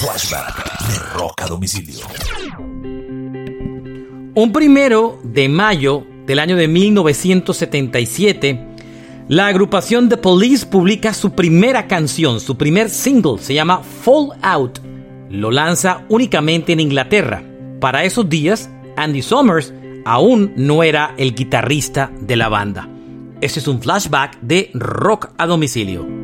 Flashback de Rock a Domicilio. Un primero de mayo del año de 1977, la agrupación The Police publica su primera canción, su primer single, se llama Fall Out. Lo lanza únicamente en Inglaterra. Para esos días, Andy Summers aún no era el guitarrista de la banda. Este es un flashback de rock a domicilio.